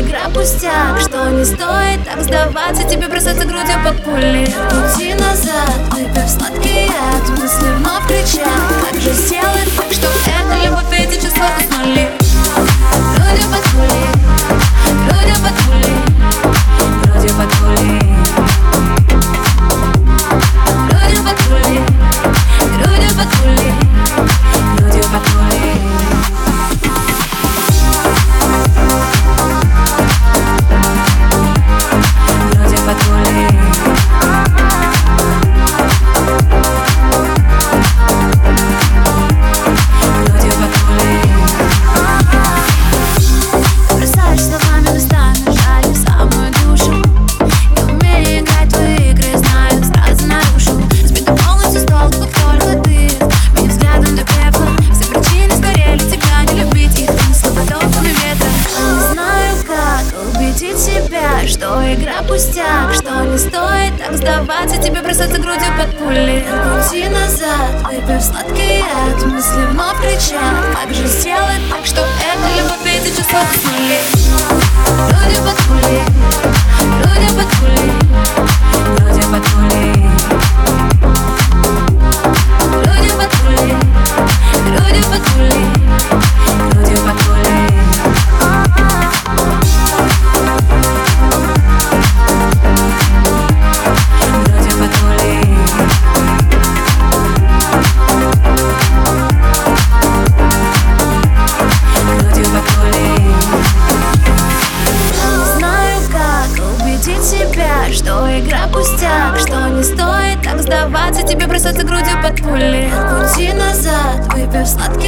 игра пустяк. Что не стоит так сдаваться Тебе бросаться грудью под пули Пути назад, выпив сладкий яд. Мысли Что игра пустяк, что не стоит так сдаваться. Тебе бросаться грудью под пули. Пути назад, выпив сладкий яд Мысли вновь кричат, как же сделать так, что это любовь Эти чувства уснули Грудью под пули, грудью под пули, игра пустяк, что не стоит так сдаваться, тебе бросаться грудью под пули. Пути назад, выпив сладкий